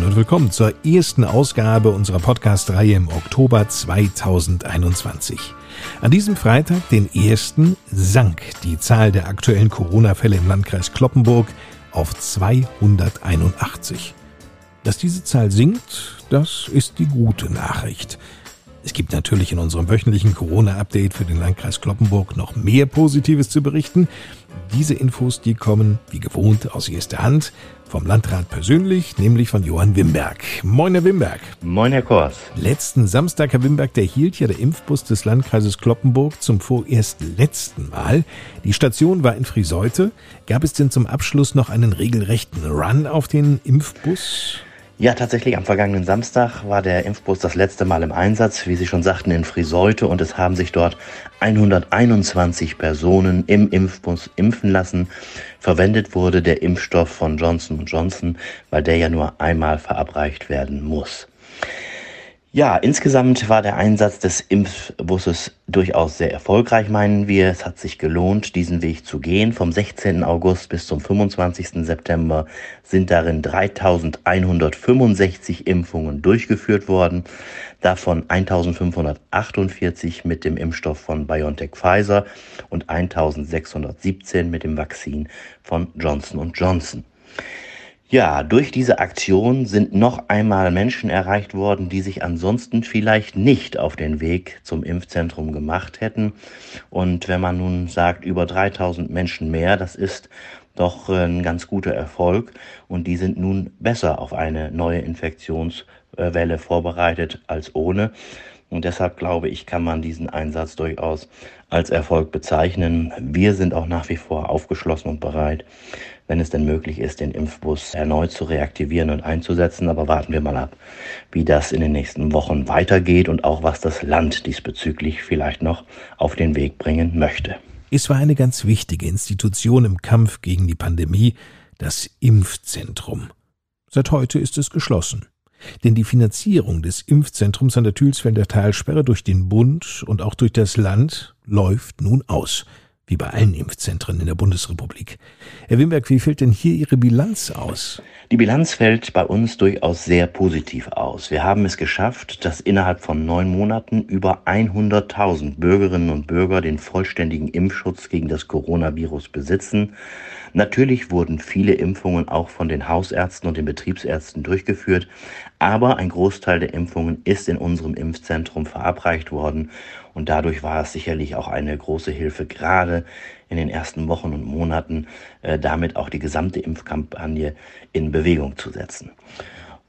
Moin und willkommen zur ersten Ausgabe unserer Podcast-Reihe im Oktober 2021. An diesem Freitag, den ersten, sank die Zahl der aktuellen Corona-Fälle im Landkreis Kloppenburg auf 281. Dass diese Zahl sinkt, das ist die gute Nachricht. Es gibt natürlich in unserem wöchentlichen Corona-Update für den Landkreis Kloppenburg noch mehr Positives zu berichten. Diese Infos, die kommen wie gewohnt aus erster Hand vom Landrat persönlich, nämlich von Johann Wimberg. Moin, Herr Wimberg. Moin, Herr Kors. Letzten Samstag, Herr Wimberg, der hielt ja der Impfbus des Landkreises Kloppenburg zum vorerst letzten Mal. Die Station war in Friseute. Gab es denn zum Abschluss noch einen regelrechten Run auf den Impfbus? Ja, tatsächlich am vergangenen Samstag war der Impfbus das letzte Mal im Einsatz, wie Sie schon sagten, in Friseute und es haben sich dort 121 Personen im Impfbus impfen lassen. Verwendet wurde der Impfstoff von Johnson Johnson, weil der ja nur einmal verabreicht werden muss. Ja, insgesamt war der Einsatz des Impfbusses durchaus sehr erfolgreich, meinen wir. Es hat sich gelohnt, diesen Weg zu gehen. Vom 16. August bis zum 25. September sind darin 3165 Impfungen durchgeführt worden, davon 1548 mit dem Impfstoff von BioNTech Pfizer und 1617 mit dem Vakzin von Johnson Johnson. Ja, durch diese Aktion sind noch einmal Menschen erreicht worden, die sich ansonsten vielleicht nicht auf den Weg zum Impfzentrum gemacht hätten. Und wenn man nun sagt, über 3000 Menschen mehr, das ist doch ein ganz guter Erfolg. Und die sind nun besser auf eine neue Infektionswelle vorbereitet als ohne. Und deshalb glaube ich, kann man diesen Einsatz durchaus als Erfolg bezeichnen. Wir sind auch nach wie vor aufgeschlossen und bereit, wenn es denn möglich ist, den Impfbus erneut zu reaktivieren und einzusetzen. Aber warten wir mal ab, wie das in den nächsten Wochen weitergeht und auch was das Land diesbezüglich vielleicht noch auf den Weg bringen möchte. Es war eine ganz wichtige Institution im Kampf gegen die Pandemie, das Impfzentrum. Seit heute ist es geschlossen. Denn die Finanzierung des Impfzentrums an der Thülsfelder Talsperre durch den Bund und auch durch das Land läuft nun aus wie bei allen Impfzentren in der Bundesrepublik. Herr Wimberg, wie fällt denn hier Ihre Bilanz aus? Die Bilanz fällt bei uns durchaus sehr positiv aus. Wir haben es geschafft, dass innerhalb von neun Monaten über 100.000 Bürgerinnen und Bürger den vollständigen Impfschutz gegen das Coronavirus besitzen. Natürlich wurden viele Impfungen auch von den Hausärzten und den Betriebsärzten durchgeführt, aber ein Großteil der Impfungen ist in unserem Impfzentrum verabreicht worden und dadurch war es sicherlich auch eine große Hilfe, gerade in den ersten Wochen und Monaten, äh, damit auch die gesamte Impfkampagne in Bewegung zu setzen.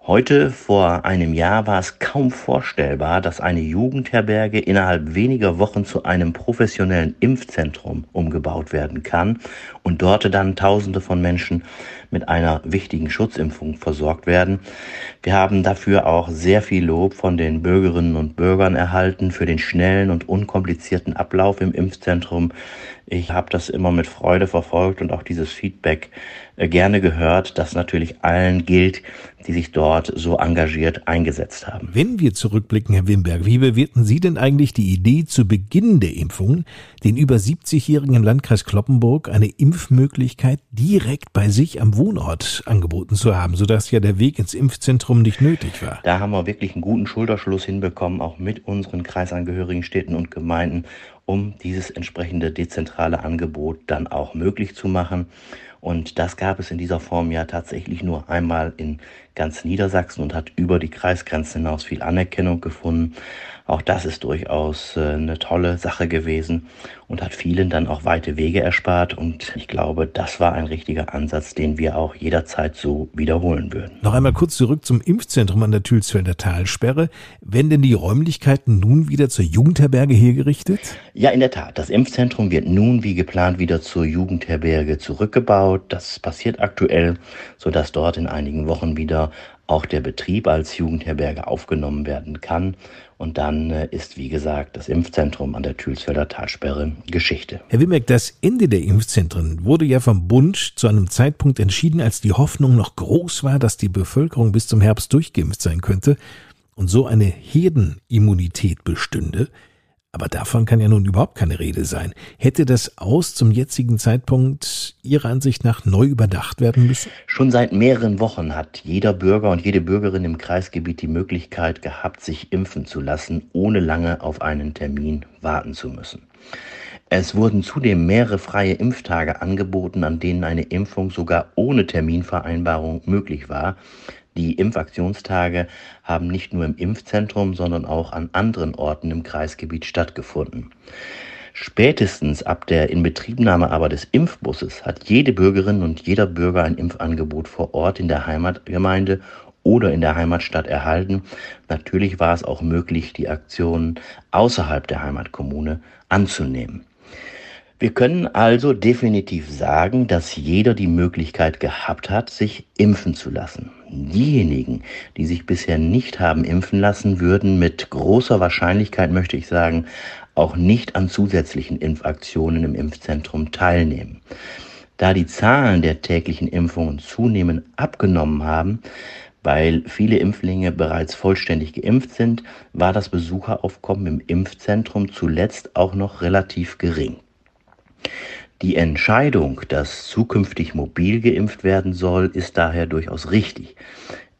Heute vor einem Jahr war es kaum vorstellbar, dass eine Jugendherberge innerhalb weniger Wochen zu einem professionellen Impfzentrum umgebaut werden kann und dort dann Tausende von Menschen mit einer wichtigen Schutzimpfung versorgt werden. Wir haben dafür auch sehr viel Lob von den Bürgerinnen und Bürgern erhalten für den schnellen und unkomplizierten Ablauf im Impfzentrum. Ich habe das immer mit Freude verfolgt und auch dieses Feedback äh, gerne gehört, das natürlich allen gilt, die sich dort so engagiert eingesetzt haben. Wenn wir zurückblicken, Herr Wimberg, wie bewerten Sie denn eigentlich die Idee zu Beginn der Impfung, den über 70-Jährigen im Landkreis Kloppenburg eine Impfmöglichkeit direkt bei sich am Wohnort angeboten zu haben, sodass ja der Weg ins Impfzentrum nicht nötig war? Da haben wir wirklich einen guten Schulterschluss hinbekommen, auch mit unseren kreisangehörigen Städten und Gemeinden, um dieses entsprechende dezentrale Angebot dann auch möglich zu machen. Und das gab es in dieser Form ja tatsächlich nur einmal in ganz Niedersachsen und hat über die Kreisgrenzen hinaus viel Anerkennung gefunden. Auch das ist durchaus äh, eine tolle Sache gewesen und hat vielen dann auch weite Wege erspart. Und ich glaube, das war ein richtiger Ansatz, den wir auch jederzeit so wiederholen würden. Noch einmal kurz zurück zum Impfzentrum an der Thülsfelder Talsperre. Werden denn die Räumlichkeiten nun wieder zur Jugendherberge hergerichtet? Ja, in der Tat. Das Impfzentrum wird nun wie geplant wieder zur Jugendherberge zurückgebaut. Das passiert aktuell, sodass dort in einigen Wochen wieder auch der Betrieb als Jugendherberge aufgenommen werden kann. Und dann äh, ist, wie gesagt, das Impfzentrum an der Thülsfelder Talsperre Geschichte. Herr Wimmeck, das Ende der Impfzentren wurde ja vom Bund zu einem Zeitpunkt entschieden, als die Hoffnung noch groß war, dass die Bevölkerung bis zum Herbst durchgeimpft sein könnte und so eine Herdenimmunität bestünde. Aber davon kann ja nun überhaupt keine Rede sein. Hätte das aus zum jetzigen Zeitpunkt Ihrer Ansicht nach neu überdacht werden müssen? Schon seit mehreren Wochen hat jeder Bürger und jede Bürgerin im Kreisgebiet die Möglichkeit gehabt, sich impfen zu lassen, ohne lange auf einen Termin warten zu müssen. Es wurden zudem mehrere freie Impftage angeboten, an denen eine Impfung sogar ohne Terminvereinbarung möglich war. Die Impfaktionstage haben nicht nur im Impfzentrum, sondern auch an anderen Orten im Kreisgebiet stattgefunden. Spätestens ab der Inbetriebnahme aber des Impfbusses hat jede Bürgerin und jeder Bürger ein Impfangebot vor Ort in der Heimatgemeinde oder in der Heimatstadt erhalten. Natürlich war es auch möglich, die Aktionen außerhalb der Heimatkommune anzunehmen. Wir können also definitiv sagen, dass jeder die Möglichkeit gehabt hat, sich impfen zu lassen. Diejenigen, die sich bisher nicht haben impfen lassen, würden mit großer Wahrscheinlichkeit, möchte ich sagen, auch nicht an zusätzlichen Impfaktionen im Impfzentrum teilnehmen. Da die Zahlen der täglichen Impfungen zunehmend abgenommen haben, weil viele Impflinge bereits vollständig geimpft sind, war das Besucheraufkommen im Impfzentrum zuletzt auch noch relativ gering. Die Entscheidung, dass zukünftig mobil geimpft werden soll, ist daher durchaus richtig.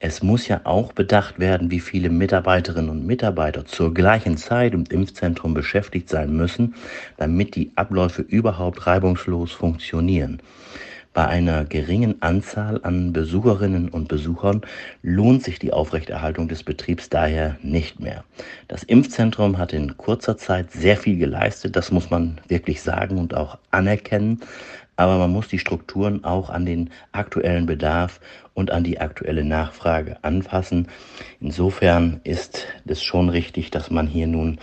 Es muss ja auch bedacht werden, wie viele Mitarbeiterinnen und Mitarbeiter zur gleichen Zeit im Impfzentrum beschäftigt sein müssen, damit die Abläufe überhaupt reibungslos funktionieren. Bei einer geringen Anzahl an Besucherinnen und Besuchern lohnt sich die Aufrechterhaltung des Betriebs daher nicht mehr. Das Impfzentrum hat in kurzer Zeit sehr viel geleistet, das muss man wirklich sagen und auch anerkennen. Aber man muss die Strukturen auch an den aktuellen Bedarf und an die aktuelle Nachfrage anpassen. Insofern ist es schon richtig, dass man hier nun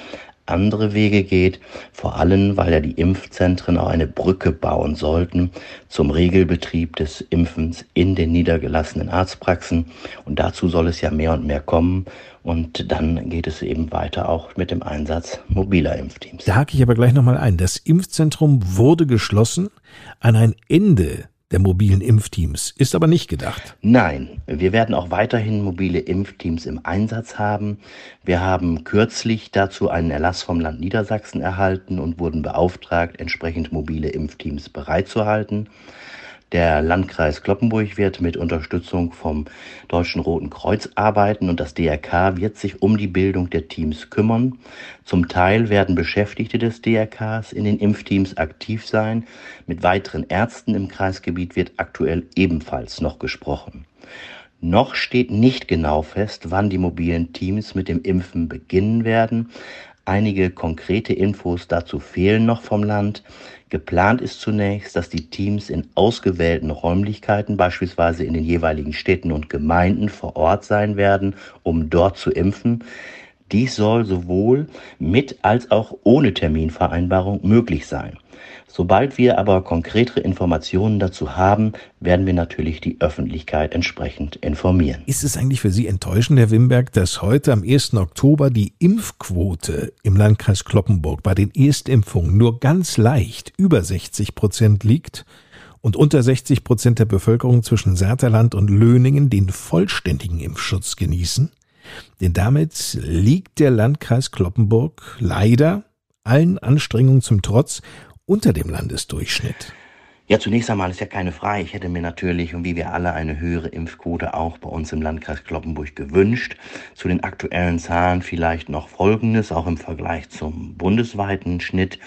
andere Wege geht, vor allem weil ja die Impfzentren auch eine Brücke bauen sollten zum Regelbetrieb des Impfens in den niedergelassenen Arztpraxen. Und dazu soll es ja mehr und mehr kommen. Und dann geht es eben weiter auch mit dem Einsatz mobiler Impfteams. Da hake ich aber gleich nochmal ein. Das Impfzentrum wurde geschlossen an ein Ende der mobilen Impfteams ist aber nicht gedacht. Nein, wir werden auch weiterhin mobile Impfteams im Einsatz haben. Wir haben kürzlich dazu einen Erlass vom Land Niedersachsen erhalten und wurden beauftragt, entsprechend mobile Impfteams bereitzuhalten. Der Landkreis Kloppenburg wird mit Unterstützung vom Deutschen Roten Kreuz arbeiten und das DRK wird sich um die Bildung der Teams kümmern. Zum Teil werden Beschäftigte des DRKs in den Impfteams aktiv sein. Mit weiteren Ärzten im Kreisgebiet wird aktuell ebenfalls noch gesprochen. Noch steht nicht genau fest, wann die mobilen Teams mit dem Impfen beginnen werden. Einige konkrete Infos dazu fehlen noch vom Land. Geplant ist zunächst, dass die Teams in ausgewählten Räumlichkeiten, beispielsweise in den jeweiligen Städten und Gemeinden, vor Ort sein werden, um dort zu impfen. Dies soll sowohl mit als auch ohne Terminvereinbarung möglich sein. Sobald wir aber konkretere Informationen dazu haben, werden wir natürlich die Öffentlichkeit entsprechend informieren. Ist es eigentlich für Sie enttäuschend, Herr Wimberg, dass heute am 1. Oktober die Impfquote im Landkreis Kloppenburg bei den Erstimpfungen nur ganz leicht über 60 Prozent liegt? und unter 60 Prozent der Bevölkerung zwischen Saterland und Löningen den vollständigen Impfschutz genießen? Denn damit liegt der Landkreis Kloppenburg leider allen Anstrengungen zum Trotz unter dem Landesdurchschnitt. Ja, zunächst einmal ist ja keine Frage. Ich hätte mir natürlich und wie wir alle eine höhere Impfquote auch bei uns im Landkreis Kloppenburg gewünscht. Zu den aktuellen Zahlen vielleicht noch Folgendes, auch im Vergleich zum bundesweiten Schnitt.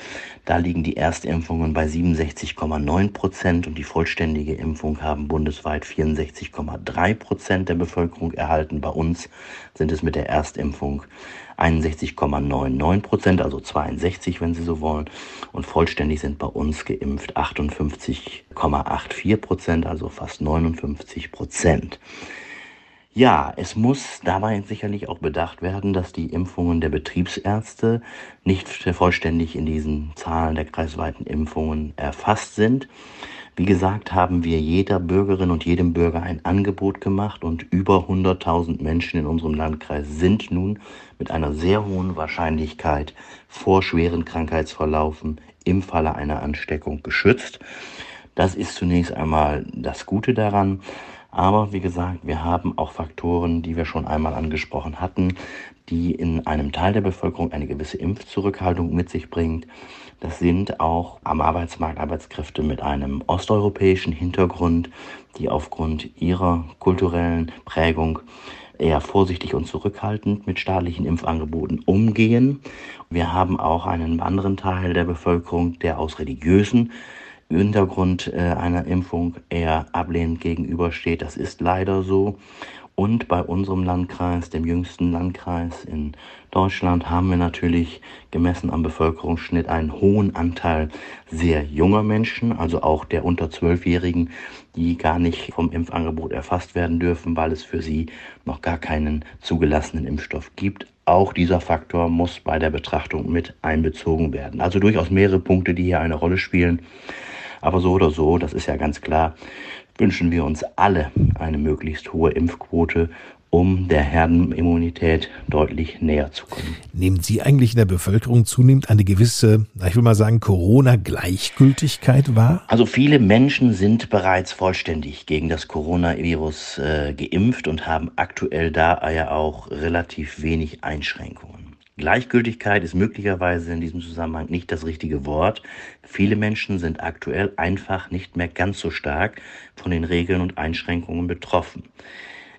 Da liegen die Erstimpfungen bei 67,9 Prozent und die vollständige Impfung haben bundesweit 64,3 Prozent der Bevölkerung erhalten. Bei uns sind es mit der Erstimpfung 61,99 Prozent, also 62, wenn Sie so wollen. Und vollständig sind bei uns geimpft 58,84 Prozent, also fast 59 Prozent. Ja, es muss dabei sicherlich auch bedacht werden, dass die Impfungen der Betriebsärzte nicht vollständig in diesen Zahlen der kreisweiten Impfungen erfasst sind. Wie gesagt, haben wir jeder Bürgerin und jedem Bürger ein Angebot gemacht und über 100.000 Menschen in unserem Landkreis sind nun mit einer sehr hohen Wahrscheinlichkeit vor schweren Krankheitsverlaufen im Falle einer Ansteckung geschützt. Das ist zunächst einmal das Gute daran. Aber wie gesagt, wir haben auch Faktoren, die wir schon einmal angesprochen hatten, die in einem Teil der Bevölkerung eine gewisse Impfzurückhaltung mit sich bringt. Das sind auch am Arbeitsmarkt Arbeitskräfte mit einem osteuropäischen Hintergrund, die aufgrund ihrer kulturellen Prägung eher vorsichtig und zurückhaltend mit staatlichen Impfangeboten umgehen. Wir haben auch einen anderen Teil der Bevölkerung, der aus religiösen Hintergrund äh, einer Impfung eher ablehnend gegenübersteht. Das ist leider so. Und bei unserem Landkreis, dem jüngsten Landkreis in Deutschland, haben wir natürlich gemessen am Bevölkerungsschnitt einen hohen Anteil sehr junger Menschen, also auch der unter Zwölfjährigen, die gar nicht vom Impfangebot erfasst werden dürfen, weil es für sie noch gar keinen zugelassenen Impfstoff gibt. Auch dieser Faktor muss bei der Betrachtung mit einbezogen werden. Also durchaus mehrere Punkte, die hier eine Rolle spielen. Aber so oder so, das ist ja ganz klar, wünschen wir uns alle eine möglichst hohe Impfquote, um der Herdenimmunität deutlich näher zu kommen. Nehmen Sie eigentlich in der Bevölkerung zunehmend eine gewisse, ich will mal sagen, Corona-Gleichgültigkeit wahr? Also viele Menschen sind bereits vollständig gegen das Coronavirus äh, geimpft und haben aktuell da ja auch relativ wenig Einschränkungen. Gleichgültigkeit ist möglicherweise in diesem Zusammenhang nicht das richtige Wort. Viele Menschen sind aktuell einfach nicht mehr ganz so stark von den Regeln und Einschränkungen betroffen.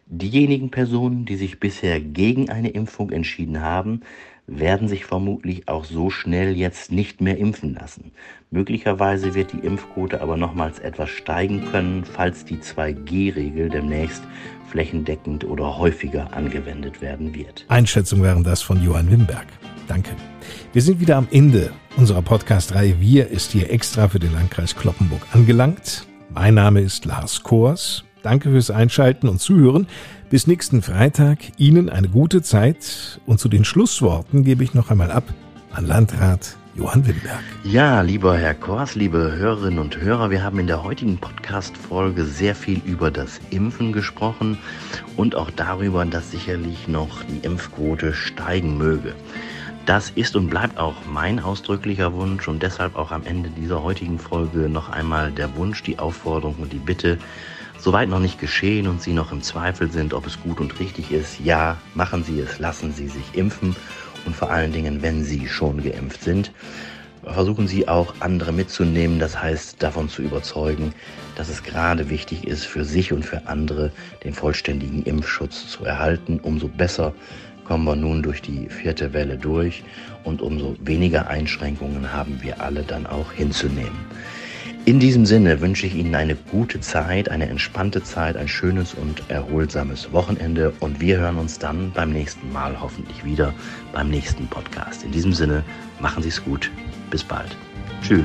Diejenigen Personen, die sich bisher gegen eine Impfung entschieden haben, werden sich vermutlich auch so schnell jetzt nicht mehr impfen lassen. Möglicherweise wird die Impfquote aber nochmals etwas steigen können, falls die 2G-Regel demnächst flächendeckend oder häufiger angewendet werden wird. Einschätzung wären das von Johann Wimberg. Danke. Wir sind wieder am Ende unserer Podcast-Reihe Wir ist hier extra für den Landkreis Kloppenburg angelangt. Mein Name ist Lars Kors. Danke fürs Einschalten und Zuhören. Bis nächsten Freitag. Ihnen eine gute Zeit. Und zu den Schlussworten gebe ich noch einmal ab an Landrat Johann Wimberg. Ja, lieber Herr Kors, liebe Hörerinnen und Hörer, wir haben in der heutigen Podcast-Folge sehr viel über das Impfen gesprochen und auch darüber, dass sicherlich noch die Impfquote steigen möge. Das ist und bleibt auch mein ausdrücklicher Wunsch und deshalb auch am Ende dieser heutigen Folge noch einmal der Wunsch, die Aufforderung und die Bitte, soweit noch nicht geschehen und Sie noch im Zweifel sind, ob es gut und richtig ist, ja, machen Sie es, lassen Sie sich impfen und vor allen Dingen, wenn Sie schon geimpft sind, versuchen Sie auch andere mitzunehmen, das heißt davon zu überzeugen, dass es gerade wichtig ist, für sich und für andere den vollständigen Impfschutz zu erhalten. Umso besser kommen wir nun durch die vierte Welle durch und umso weniger Einschränkungen haben wir alle dann auch hinzunehmen. In diesem Sinne wünsche ich Ihnen eine gute Zeit, eine entspannte Zeit, ein schönes und erholsames Wochenende und wir hören uns dann beim nächsten Mal hoffentlich wieder beim nächsten Podcast. In diesem Sinne, machen Sie es gut. Bis bald. Tschüss.